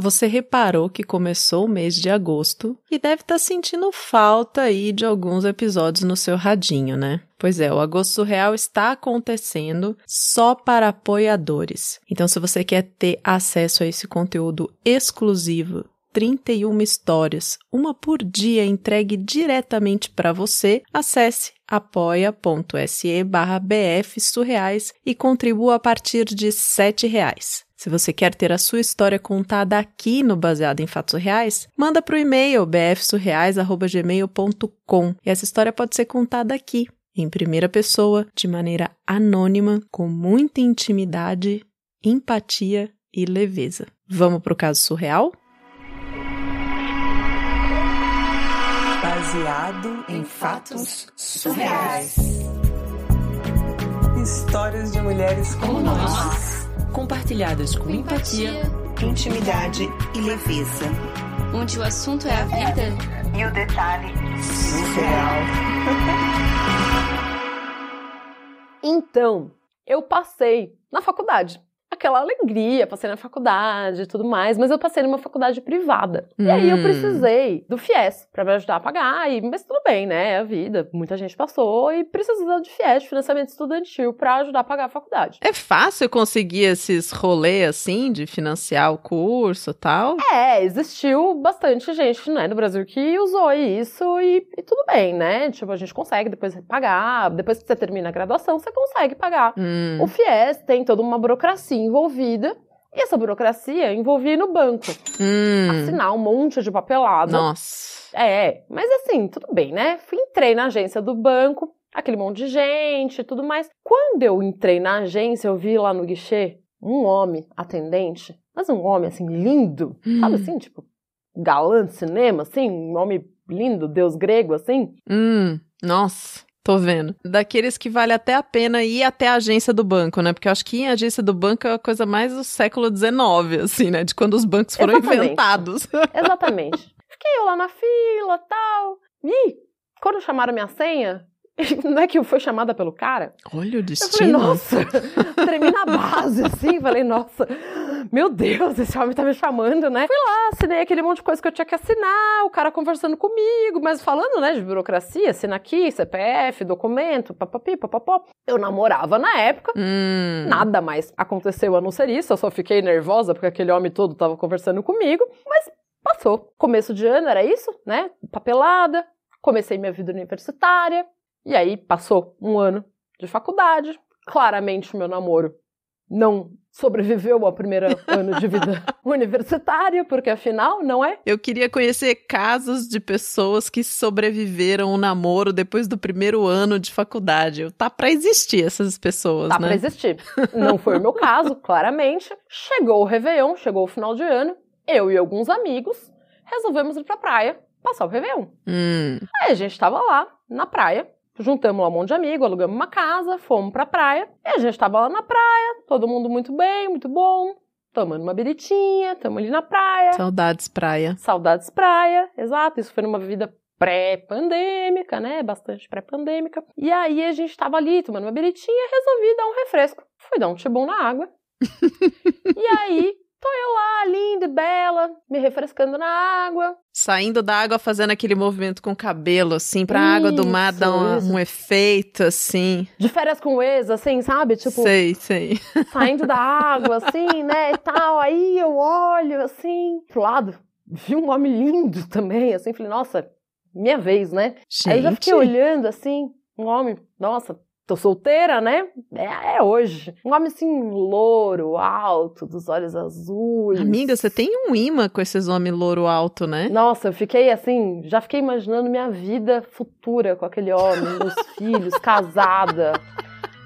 Você reparou que começou o mês de agosto e deve estar tá sentindo falta aí de alguns episódios no seu radinho, né? Pois é, o Agosto Surreal está acontecendo só para apoiadores. Então, se você quer ter acesso a esse conteúdo exclusivo 31 histórias, uma por dia entregue diretamente para você, acesse apoia.se barra bfsurreais e contribua a partir de R$ reais. Se você quer ter a sua história contada aqui no Baseado em Fatos Reais, manda para o e-mail bfsurreais.gmail.com e essa história pode ser contada aqui, em primeira pessoa, de maneira anônima, com muita intimidade, empatia e leveza. Vamos para o caso surreal? Baseado em fatos surreais. Histórias de mulheres como nós compartilhadas com empatia, intimidade e leveza. Onde o assunto é a vida e o detalhe surreal. então, eu passei na faculdade aquela alegria, passei na faculdade e tudo mais, mas eu passei numa faculdade privada. Hum. E aí eu hum. precisei do FIES para me ajudar a pagar, e, mas tudo bem, né? É a vida. Muita gente passou e precisou de FIES, de financiamento estudantil, para ajudar a pagar a faculdade. É fácil conseguir esses rolês assim, de financiar o curso e tal? É, existiu bastante gente, né, no Brasil que usou isso e, e tudo bem, né? Tipo, a gente consegue depois pagar, depois que você termina a graduação, você consegue pagar. Hum. O FIES tem toda uma burocracia envolvida. E essa burocracia envolvia no banco. Hum. Assinar um monte de papelada. Nossa. É, mas assim, tudo bem, né? Fui, entrei na agência do banco, aquele monte de gente e tudo mais. Quando eu entrei na agência, eu vi lá no guichê um homem atendente, mas um homem assim, lindo, hum. sabe assim, tipo, galã de cinema, assim, um homem lindo, deus grego, assim. Hum, nossa. Tô vendo. Daqueles que vale até a pena ir até a agência do banco, né? Porque eu acho que ir em agência do banco é a coisa mais do século XIX, assim, né? De quando os bancos foram Exatamente. inventados. Exatamente. Fiquei eu lá na fila tal. E quando chamaram minha senha, não é que eu fui chamada pelo cara? Olha o destino. Eu falei, nossa, tremi na base, assim, falei, nossa, meu Deus, esse homem tá me chamando, né? Fui lá, assinei aquele monte de coisa que eu tinha que assinar, o cara conversando comigo, mas falando, né, de burocracia, assina aqui, CPF, documento, papapi, papapó. Eu namorava na época, hum. nada mais aconteceu a não ser isso, eu só fiquei nervosa porque aquele homem todo tava conversando comigo, mas passou. Começo de ano era isso, né? Papelada, comecei minha vida universitária, e aí passou um ano de faculdade. Claramente o meu namoro não sobreviveu ao primeiro ano de vida universitária, porque afinal, não é? Eu queria conhecer casos de pessoas que sobreviveram ao namoro depois do primeiro ano de faculdade. Tá para existir essas pessoas, tá né? Tá para existir. Não foi o meu caso, claramente. Chegou o Réveillon, chegou o final de ano, eu e alguns amigos resolvemos ir pra praia passar o Réveillon. Hum. Aí a gente tava lá, na praia, Juntamos lá um monte de amigos, alugamos uma casa, fomos pra praia. E a gente tava lá na praia, todo mundo muito bem, muito bom. Tomando uma beritinha, tamo ali na praia. Saudades praia. Saudades praia, exato. Isso foi numa vida pré-pandêmica, né? Bastante pré-pandêmica. E aí a gente tava ali tomando uma beritinha e resolvi dar um refresco. Fui dar um tibum na água. e aí Tô eu lá, linda e bela, me refrescando na água. Saindo da água, fazendo aquele movimento com o cabelo, assim, pra isso, água do mar dar um, um, efeito, assim. De férias com o ex, assim, sabe? Tipo. Sei, sei. Saindo da água, assim, né, e tal. Aí eu olho, assim, pro lado, vi um homem lindo também, assim, falei, nossa, minha vez, né? Gente. Aí eu já fiquei olhando, assim, um homem, nossa, Tô solteira, né? É, é, hoje. Um homem assim, louro, alto, dos olhos azuis. Amiga, você tem um imã com esses homens louro alto, né? Nossa, eu fiquei assim, já fiquei imaginando minha vida futura com aquele homem, meus filhos, casada.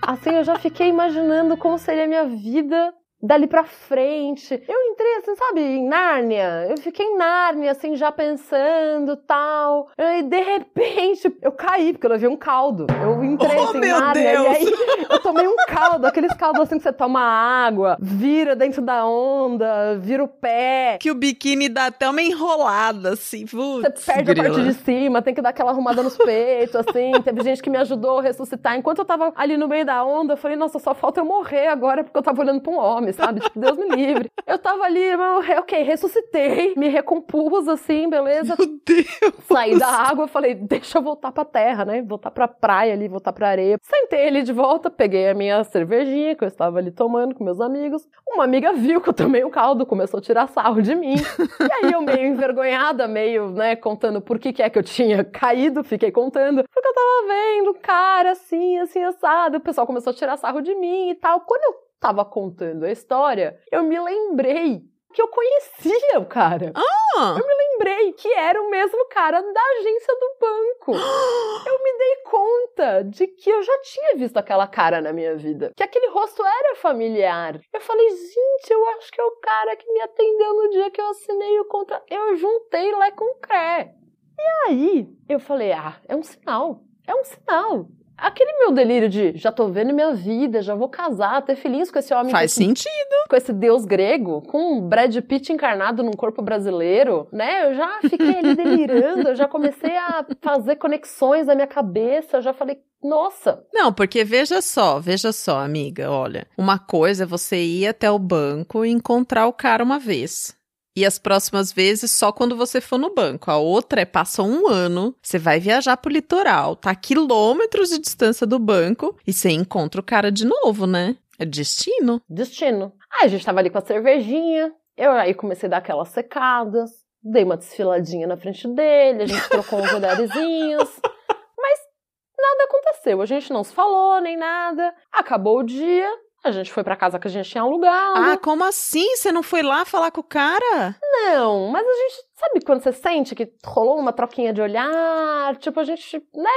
Assim, eu já fiquei imaginando como seria a minha vida dali pra frente. Eu entrei assim, sabe, em Nárnia. Eu fiquei em Nárnia, assim, já pensando tal. E de repente eu caí, porque eu levei um caldo. Eu entrei oh, assim, em Nárnia. Deus. E aí eu tomei um caldo, aqueles caldos assim que você toma água, vira dentro da onda, vira o pé. Que o biquíni dá até uma enrolada, assim. Putz, você perde grila. a parte de cima, tem que dar aquela arrumada nos peitos, assim. Teve gente que me ajudou a ressuscitar. Enquanto eu tava ali no meio da onda, eu falei, nossa, só falta eu morrer agora, porque eu tava olhando pra um homem sabe? Tipo, Deus me livre. Eu tava ali, eu, ok, ressuscitei, me recompus, assim, beleza. Meu Deus! Saí da água, falei, deixa eu voltar pra terra, né? Voltar pra praia ali, voltar pra areia. Sentei ali de volta, peguei a minha cervejinha que eu estava ali tomando com meus amigos. Uma amiga viu que eu tomei o caldo, começou a tirar sarro de mim. E aí eu meio envergonhada, meio, né, contando por que que é que eu tinha caído, fiquei contando. Porque eu tava vendo cara assim, assim, assado. O pessoal começou a tirar sarro de mim e tal. Quando eu tava contando a história, eu me lembrei que eu conhecia o cara. Ah, Eu me lembrei que era o mesmo cara da agência do banco. Eu me dei conta de que eu já tinha visto aquela cara na minha vida. Que aquele rosto era familiar. Eu falei, gente, eu acho que é o cara que me atendeu no dia que eu assinei o contrato. Eu juntei lá com cré. E aí, eu falei, ah, é um sinal. É um sinal. Aquele meu delírio de já tô vendo minha vida, já vou casar, ter feliz com esse homem faz sentido. com esse deus grego, com um Brad Pitt encarnado num corpo brasileiro, né? Eu já fiquei ali delirando, eu já comecei a fazer conexões na minha cabeça, eu já falei, nossa, Não, porque veja só, veja só, amiga, olha. Uma coisa é você ir até o banco e encontrar o cara uma vez. E as próximas vezes só quando você for no banco. A outra é passa um ano, você vai viajar pro litoral, tá a quilômetros de distância do banco e você encontra o cara de novo, né? É destino. destino. Aí a gente tava ali com a cervejinha, eu aí comecei a dar aquelas secadas, dei uma desfiladinha na frente dele, a gente trocou uns olharezinhos, mas nada aconteceu, a gente não se falou nem nada. Acabou o dia, a gente foi pra casa que a gente tinha alugado. Ah, como assim? Você não foi lá falar com o cara? Não, mas a gente sabe quando você sente que rolou uma troquinha de olhar, tipo, a gente, né,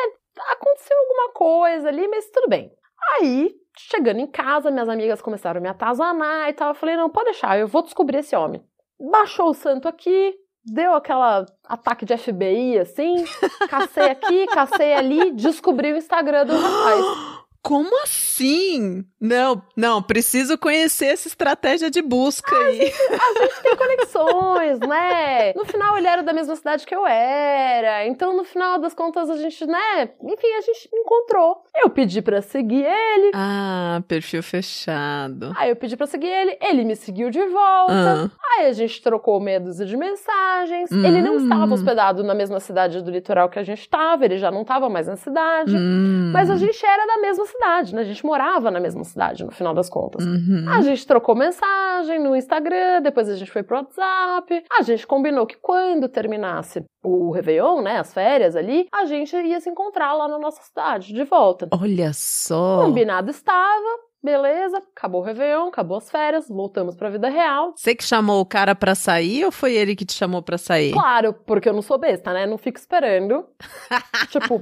aconteceu alguma coisa ali, mas tudo bem. Aí, chegando em casa, minhas amigas começaram a me atazanar e tal. Eu falei, não, pode deixar, eu vou descobrir esse homem. Baixou o santo aqui, deu aquela ataque de FBI, assim, cacei aqui, cacei ali, descobri o Instagram do rapaz. Como assim? Não, não, preciso conhecer essa estratégia de busca aí. A gente tem conexões, né? No final ele era da mesma cidade que eu era. Então, no final das contas, a gente, né? Enfim, a gente encontrou. Eu pedi pra seguir ele. Ah, perfil fechado. Aí eu pedi pra seguir ele, ele me seguiu de volta. Ah, Aí a gente trocou meia dúzia de mensagens. Ele não Hum. estava hospedado na mesma cidade do litoral que a gente estava, ele já não estava mais na cidade. hum, Mas a gente era da mesma cidade, né? A gente morava na mesma cidade, no final das contas. uhum. A gente trocou mensagem no Instagram, depois a gente foi pro WhatsApp. A gente combinou que quando terminasse o Réveillon, né, as férias ali, a gente ia se encontrar lá na nossa cidade, de volta. Olha só. Combinado estava, beleza, acabou o Réveillon, acabou as férias, voltamos pra vida real. Você que chamou o cara pra sair ou foi ele que te chamou pra sair? Claro, porque eu não sou besta, né? Não fico esperando. tipo,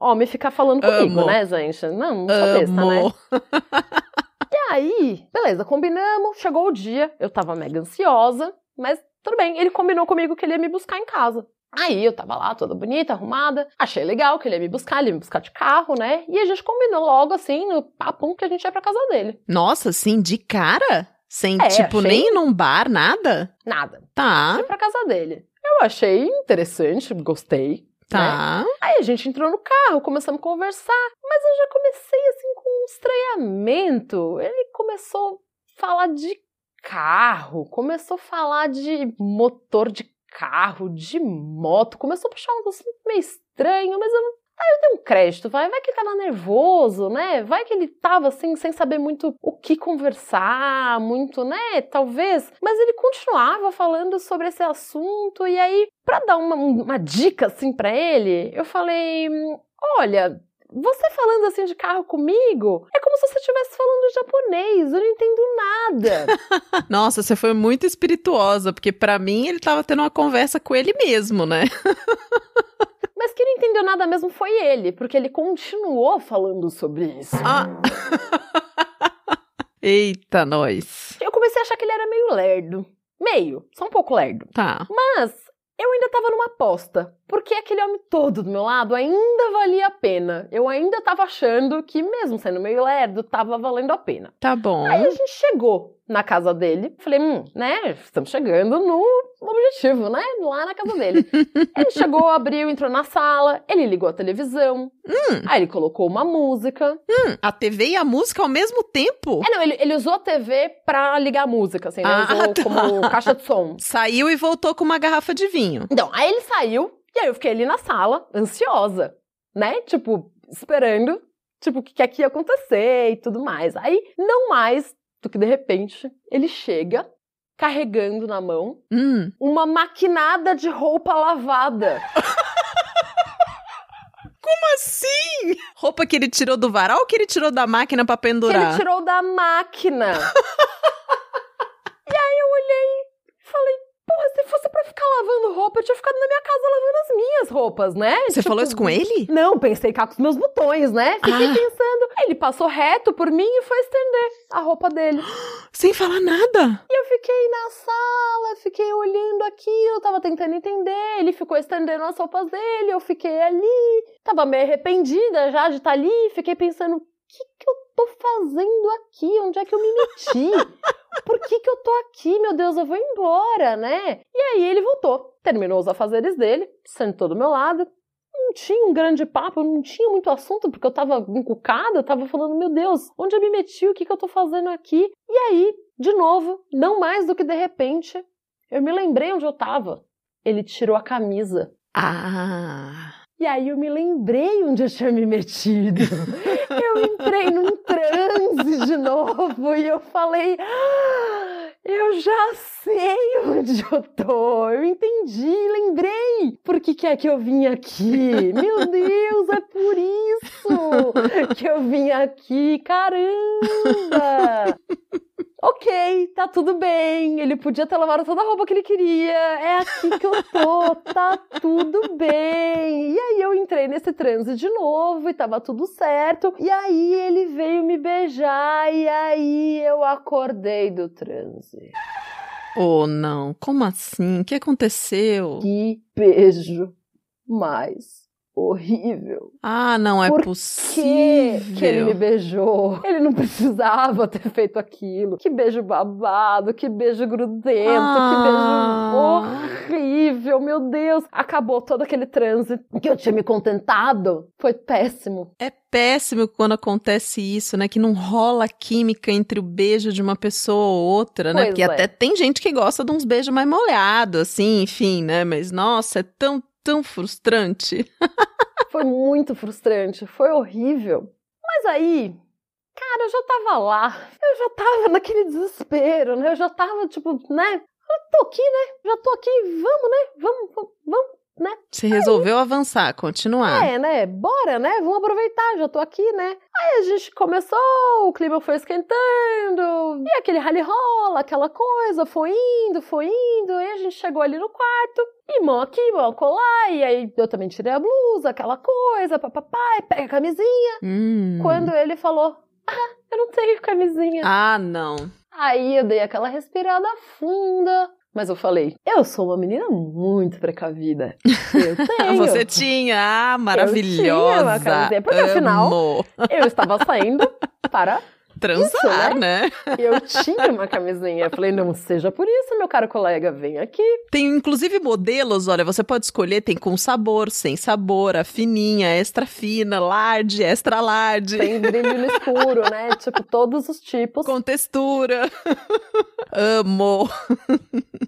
homem ficar falando comigo, Amo. né, gente? Não, não sou besta, né? E aí, beleza, combinamos, chegou o dia, eu tava mega ansiosa, mas tudo bem, ele combinou comigo que ele ia me buscar em casa. Aí eu tava lá, toda bonita, arrumada, achei legal que ele ia me buscar, ele ia me buscar de carro, né? E a gente combinou logo assim, no papum, que a gente ia pra casa dele. Nossa, assim, de cara? Sem, É, tipo, achei- nem num bar, nada? Nada. Tá, Fui pra casa dele. Eu achei interessante, gostei. Né? tá. Aí a gente entrou no carro, começamos a conversar, mas eu já comecei assim com um estranhamento. Ele começou a falar de carro, começou a falar de motor de carro, de moto, começou a puxar um assunto meio estranho, mas eu Aí eu dei um crédito, vai, vai que ele tava nervoso, né? Vai que ele tava assim, sem saber muito o que conversar, muito, né? Talvez. Mas ele continuava falando sobre esse assunto, e aí, pra dar uma, uma dica assim pra ele, eu falei: "Hum, olha. Você falando assim de carro comigo é como se você estivesse falando japonês, eu não entendo nada. Nossa, você foi muito espirituosa, porque pra mim ele tava tendo uma conversa com ele mesmo, né? Mas quem não entendeu nada mesmo foi ele, porque ele continuou falando sobre isso. Ah. Eita, nós. Eu comecei a achar que ele era meio lerdo. Meio, só um pouco lerdo. Tá. Mas eu ainda tava numa aposta. Porque aquele homem todo do meu lado ainda valia a pena. Eu ainda tava achando que, mesmo sendo meio lerdo, tava valendo a pena. Tá bom. Aí a gente chegou na casa dele. Falei, hum, né? Estamos chegando no objetivo, né? Lá na casa dele. ele chegou, abriu, entrou na sala, ele ligou a televisão. Hum, Aí ele colocou uma música. hum, a TV e a música ao mesmo tempo? É, não, ele, ele usou a TV pra ligar a música, assim, né? Ah, Usou tá. como caixa de som. Saiu e voltou com uma garrafa de vinho. Então, aí ele saiu, e aí eu fiquei ali na sala, ansiosa, né? Tipo, esperando, tipo, o que, que ia acontecer e tudo mais. Aí, não mais do que de repente, ele chega carregando na mão Hum, uma maquinada de roupa lavada. como assim? Roupa que ele tirou do varal ou que ele tirou da máquina pra Que ele pendurar? tirou da máquina. e aí eu olhei e falei, porra, se fosse pra ficar lavando roupa, eu tinha ficado na minha casa lavando minhas roupas, né? Você Tipo, falou isso com ele? Não, pensei cá com os meus botões, né? Fiquei Ah. pensando. Ele passou reto por mim e foi estender a roupa dele. Sem falar nada. E eu fiquei na sala, fiquei olhando aquilo, tava tentando entender. Ele ficou estendendo as roupas dele, eu fiquei ali. Tava meio arrependida já de estar ali. Fiquei pensando, que que eu tô fazendo aqui? Onde é que eu me meti? Por que que eu tô aqui? Meu Deus, eu vou embora, né? E aí ele voltou, terminou os afazeres dele, sentou do meu lado. Não tinha um grande papo, não tinha muito assunto, porque eu tava encucada, eu tava falando, meu Deus, onde eu me meti? O que que eu tô fazendo aqui? E aí, de novo, não mais do que de repente, eu me lembrei onde eu tava. Ele tirou a camisa. Ah. E aí eu me lembrei onde eu tinha me metido. Eu entrei num transe de novo e eu falei: "Ah, eu já sei onde eu tô. Eu entendi, lembrei. Por que, que é que eu vim aqui? Meu Deus, é por isso que eu vim aqui. Caramba! Ok, tá tudo bem. Ele podia ter lavado toda a roupa que ele queria. É aqui que eu tô. Tá tudo bem. E aí eu entrei nesse transe de novo e tava tudo certo. E aí ele veio me beijar e aí eu acordei do transe. Oh, não. Como assim? O que aconteceu? Que beijo mais horrível. Ah, não é Por possível. que, que ele me beijou? Ele não precisava ter feito aquilo. Que beijo babado, que beijo grudento, Ah. que beijo horrível, meu Deus. Acabou todo aquele transe que eu tinha me contentado. Foi péssimo. É péssimo quando acontece isso, né? Que não rola química entre o beijo de uma pessoa ou outra, né? Pois Porque é. até tem gente que gosta de uns beijos mais molhados, assim, enfim, né? Mas nossa, é tão, tão frustrante. Foi muito frustrante, foi horrível. Mas aí, cara, eu já tava lá. Eu já tava naquele desespero, né? Eu já tava tipo, né? Eu tô aqui, né? Já tô aqui, vamos, né? Vamos, vamos, vamos. Você resolveu avançar, continuar. É, né? Bora, né? Vamos aproveitar, já tô aqui, né? Aí a gente começou, o clima foi esquentando, e aquele rally rola, aquela coisa, foi indo, foi indo, e a gente chegou ali no quarto, e mão aqui, mão colar, e aí eu também tirei a blusa, aquela coisa, papai, pega a camisinha. Hum. Quando ele falou, ah, eu não tenho camisinha. Ah, não. Aí eu dei aquela respirada funda. Mas eu falei, eu sou uma menina muito precavida. Eu tenho. Você tinha, ah, uma maravilhosa. camisinha, porque afinal- Amo. Eu estava saindo para. Transar, né? Eu tinha uma camisinha. Eu falei, não seja por isso, meu caro colega, vem aqui. Tem inclusive modelos, olha, você pode escolher, tem com sabor, sem sabor, a fininha, extra fina, large, extra large, Tem brilho no escuro, né? Tipo, todos os tipos. com textura. Amo.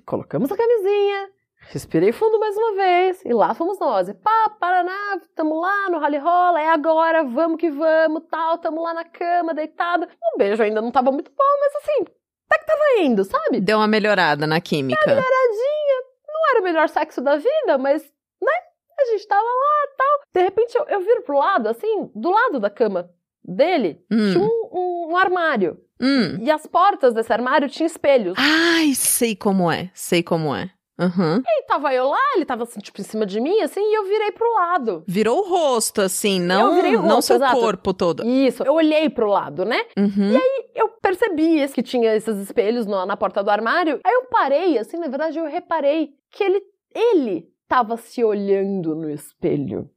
Colocamos a camisinha. Respirei fundo mais uma vez e lá fomos nós. E pá, Paraná, tamo lá no rally rola, é agora, vamos que vamos, tal, tamo lá na cama, deitado. O beijo ainda não tava muito bom, mas assim, até que tava indo, sabe? Deu uma melhorada na química. Paradinha, não era o melhor sexo da vida, mas, né, a gente tava lá, tal. De repente eu, eu viro pro lado, assim, do lado da cama dele, Hum. tinha um, um- um armário. Hum. E as portas desse armário tinham espelhos. Ai, sei como é, sei como é. Uhum. E tava eu lá, ele tava assim, tipo, em cima de mim, assim, e eu virei pro lado. Virou o rosto, assim, não, virei o não rosto, seu exato. corpo todo. Isso, eu olhei pro lado, né? Uhum. Eu percebi que tinha esses espelhos no- na porta do armário. Aí eu parei, assim, na verdade eu reparei que ele, ele tava se olhando no espelho.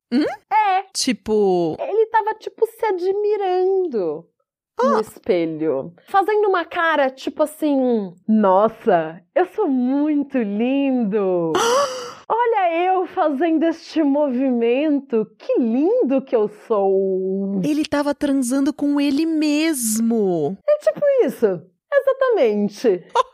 Tipo, Ele tava, tipo, se admirando no espelho. Fazendo uma cara, tipo assim: Nossa, eu sou muito lindo. Olha eu fazendo este movimento. Que lindo que eu sou. ele tava transando com ele mesmo. É tipo isso. Exatamente.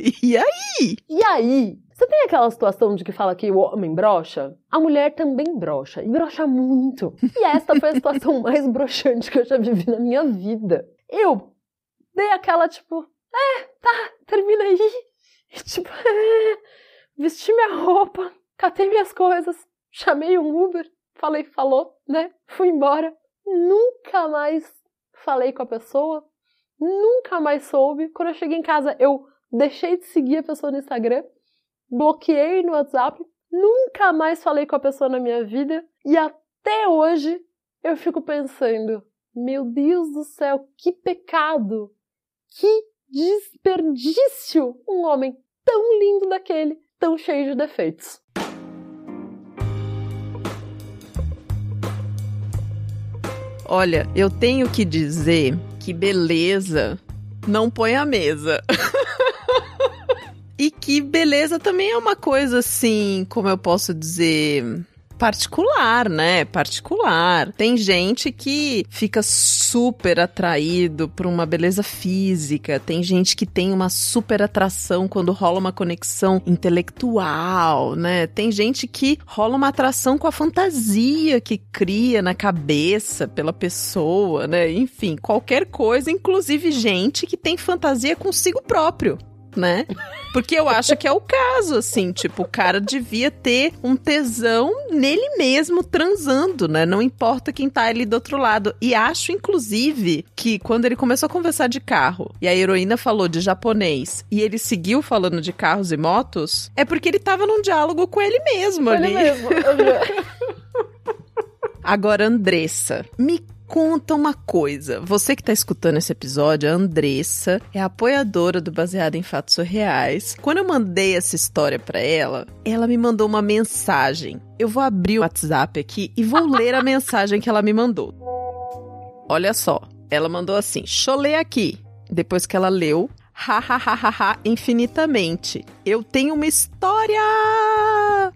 E aí? E aí, você tem aquela situação de que fala que o homem brocha? A mulher também brocha, e brocha muito. E esta foi a situação mais broxante que eu já vivi na minha vida. Eu dei aquela, tipo, é, tá, termina aí. E, tipo, é, vesti minha roupa, catei minhas coisas, chamei um Uber, falei, falou, né? Fui embora. Nunca mais falei com a pessoa, nunca mais soube. Quando eu cheguei em casa, eu deixei de seguir a pessoa no Instagram, bloqueei no WhatsApp, nunca mais falei com a pessoa na minha vida e até hoje eu fico pensando: meu Deus do céu, que pecado! Que desperdício! Um homem tão lindo daquele, tão cheio de defeitos. Olha, eu tenho que dizer que beleza não põe a mesa. e que beleza também é uma coisa assim, como eu posso dizer, particular, né? Particular. Tem gente que fica super atraído por uma beleza física, tem gente que tem uma super atração quando rola uma conexão intelectual, né? Tem gente que rola uma atração com a fantasia que cria na cabeça pela pessoa, né? Enfim, qualquer coisa, inclusive gente que tem fantasia consigo próprio né? Porque eu acho que é o caso, assim, tipo, o cara devia ter um tesão nele mesmo transando, né? Não importa quem tá ali do outro lado. E acho, inclusive, que quando ele começou a conversar de carro e a heroína falou de japonês e ele seguiu falando de carros e motos, é porque ele tava num diálogo com ele mesmo ali. Ele mesmo. Agora, Andressa, me conta uma coisa. Você que tá escutando esse episódio, a Andressa é apoiadora do Baseado em Fatos Reais. Quando eu mandei essa história pra ela, ela me mandou uma mensagem. Eu vou abrir o WhatsApp aqui e vou ler a mensagem que ela me mandou. Olha só, ela mandou assim: cholei aqui. Depois que ela leu, ha infinitamente. Eu tenho uma história!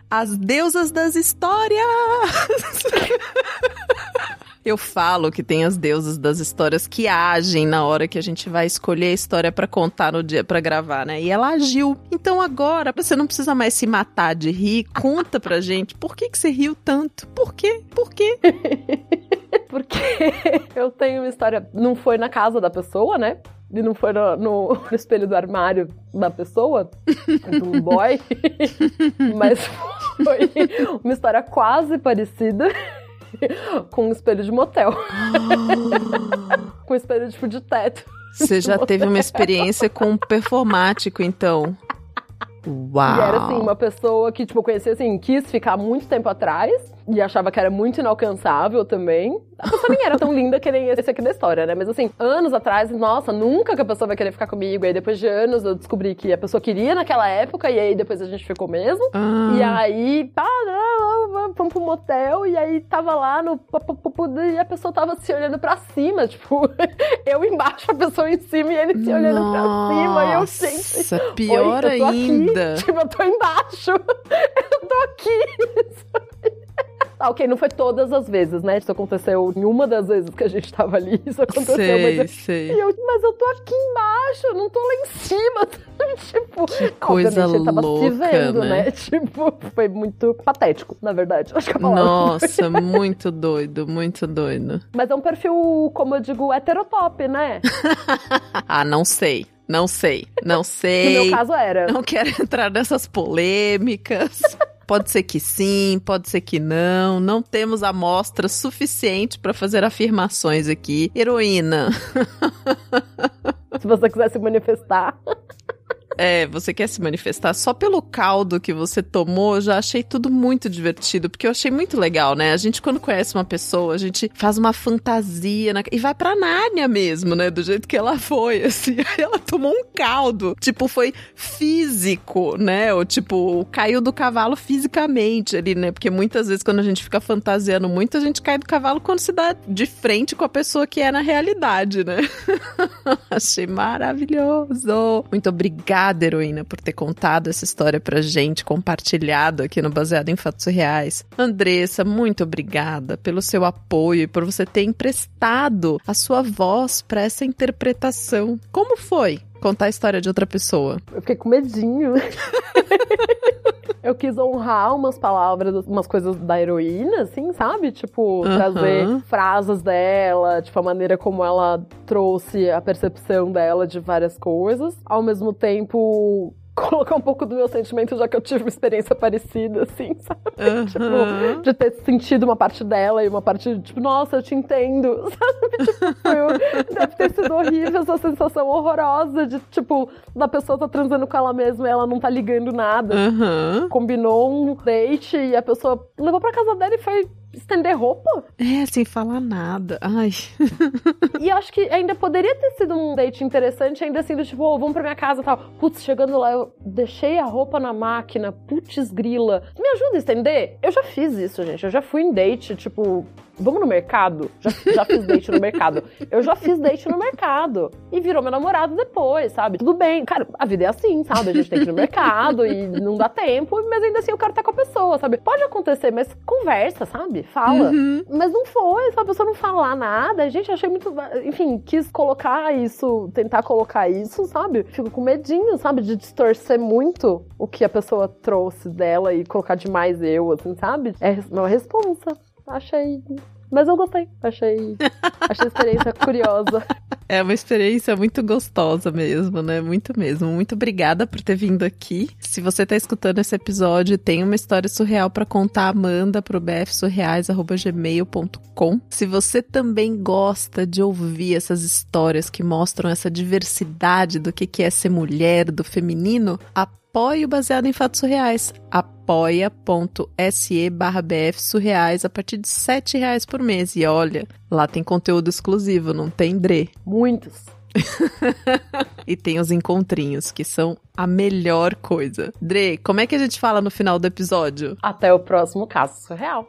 As deusas das histórias! Eu falo que tem as deusas das histórias que agem na hora que a gente vai escolher a história pra contar no dia pra gravar, né? E ela agiu. Então agora você não precisa mais se matar de rir. Conta pra gente por que, que você riu tanto. Por quê? Por quê? Porque eu tenho uma história. Não foi na casa da pessoa, né? E não foi no, no- no espelho do armário da pessoa, do boy. Mas foi uma história quase parecida com um espelho de motel. com um espelho tipo de teto. Você já teve uma experiência com um performático, então. Uau! E era assim, uma pessoa que, tipo, eu conheci assim, quis ficar muito tempo atrás e achava que era muito inalcançável também. A pessoa nem era tão linda que nem esse aqui da história, né? Mas assim, anos atrás, nossa, nunca que a pessoa vai querer ficar comigo. Aí depois de anos eu descobri que a pessoa queria naquela época e aí depois a gente ficou mesmo. Ah, E aí, pá, não, vamos pro motel, e aí tava lá no. E a pessoa tava se olhando pra cima, tipo, eu embaixo, a pessoa em cima e ele se olhando pra cima. E eu, gente. Nossa, pior Oi, eu tô ainda. Aqui. Tipo, eu tô embaixo. Eu tô aqui. Ah, ok, não foi todas as vezes, né? Isso aconteceu em uma das vezes que a gente tava ali. Isso aconteceu, Sei, mas sei. eu, mas eu tô aqui embaixo, eu não tô lá em cima. tipo, que coisa obviamente ele tava louca, se vendo, né? né? Tipo, foi muito patético, na verdade. Acho que a palavra Nossa, muito doido, muito doido. Mas é um perfil, como eu digo, heterotop, né? Ah, não sei, não sei, não No sei. meu caso era. Não quero entrar nessas polêmicas. Pode ser que sim, pode ser que não. Não temos amostra suficiente para fazer afirmações aqui. Heroína, Se você quiser se manifestar. É, você quer se manifestar só pelo caldo que você tomou, já achei tudo muito divertido, porque eu achei muito legal, né? A gente, quando conhece uma pessoa, a gente faz uma fantasia na... e vai pra Nárnia mesmo, né? Do jeito que ela foi, assim. Aí ela tomou um caldo. Tipo, foi físico, né? Ou tipo, caiu do cavalo fisicamente ali, né? Porque muitas vezes quando a gente fica fantasiando muito, a gente cai do cavalo quando se dá de frente com a pessoa que é na realidade, né? achei maravilhoso. Muito obrigada, heroína, por ter contado essa história pra gente, compartilhado aqui no Baseado em Fatos Reais. Andressa, muito obrigada pelo seu apoio e por você ter emprestado a sua voz para essa interpretação. Como foi contar a história de outra pessoa? Eu fiquei com medinho. eu quis honrar umas palavras, umas coisas da heroína, assim, sabe? Tipo, Aham. trazer frases dela, tipo, a maneira como ela trouxe a percepção dela de várias coisas. Ao mesmo tempo, colocar um pouco do meu sentimento, já que eu tive uma experiência parecida, assim, sabe? Aham. Tipo, de ter sentido uma parte dela e uma parte, tipo, nossa, eu te entendo, sabe? Tipo, foi deve ter sido horrível essa sensação horrorosa de, tipo, da pessoa tá transando com ela mesma e ela não tá ligando nada. Aham. Combinou um date e a pessoa levou pra casa dela e foi estender roupa. É, sem falar nada. Ai. E eu acho que ainda poderia ter sido um date interessante, ainda assim, do tipo, ô, vamos pra minha casa e tal. Putz, chegando lá, eu deixei a roupa na máquina, putz grila. Me ajuda a estender? Eu já fiz isso, gente. Eu já fui em date, tipo, vamos no mercado? Já, já fiz date no mercado. Eu já fiz date no mercado. E virou meu namorado depois, sabe? Tudo bem. Cara, a vida é assim, sabe? A gente tem que ir no mercado e não dá tempo, mas ainda assim eu quero estar com a pessoa, sabe? Pode acontecer, mas conversa, sabe? Fala. Uhum. Mas não foi, sabe? A pessoa não falar nada. Gente, achei muito. Enfim, quis colocar isso, tentar colocar isso, sabe? Fico com medinho, sabe? De distorcer muito o que a pessoa trouxe dela e colocar demais eu, assim, sabe? É uma responsa. Achei. Mas eu gostei. Achei. Achei a experiência curiosa. É uma experiência muito gostosa mesmo, né? Muito mesmo. Muito obrigada por ter vindo aqui. Se você tá escutando esse episódio e tem uma história surreal pra contar, manda pro bfsurreais@gmail.com. Se você também gosta de ouvir essas histórias que mostram essa diversidade do que que é ser mulher, do feminino, apoie o baseado em fatos surreais. apoia.se barra BF Surreais a partir de 7 reais por mês. E olha, lá tem conteúdo exclusivo, não tem Dre. Muitos. E tem os encontrinhos, que são a melhor coisa. Dre, como é que a gente fala no final do episódio? Até o próximo caso surreal.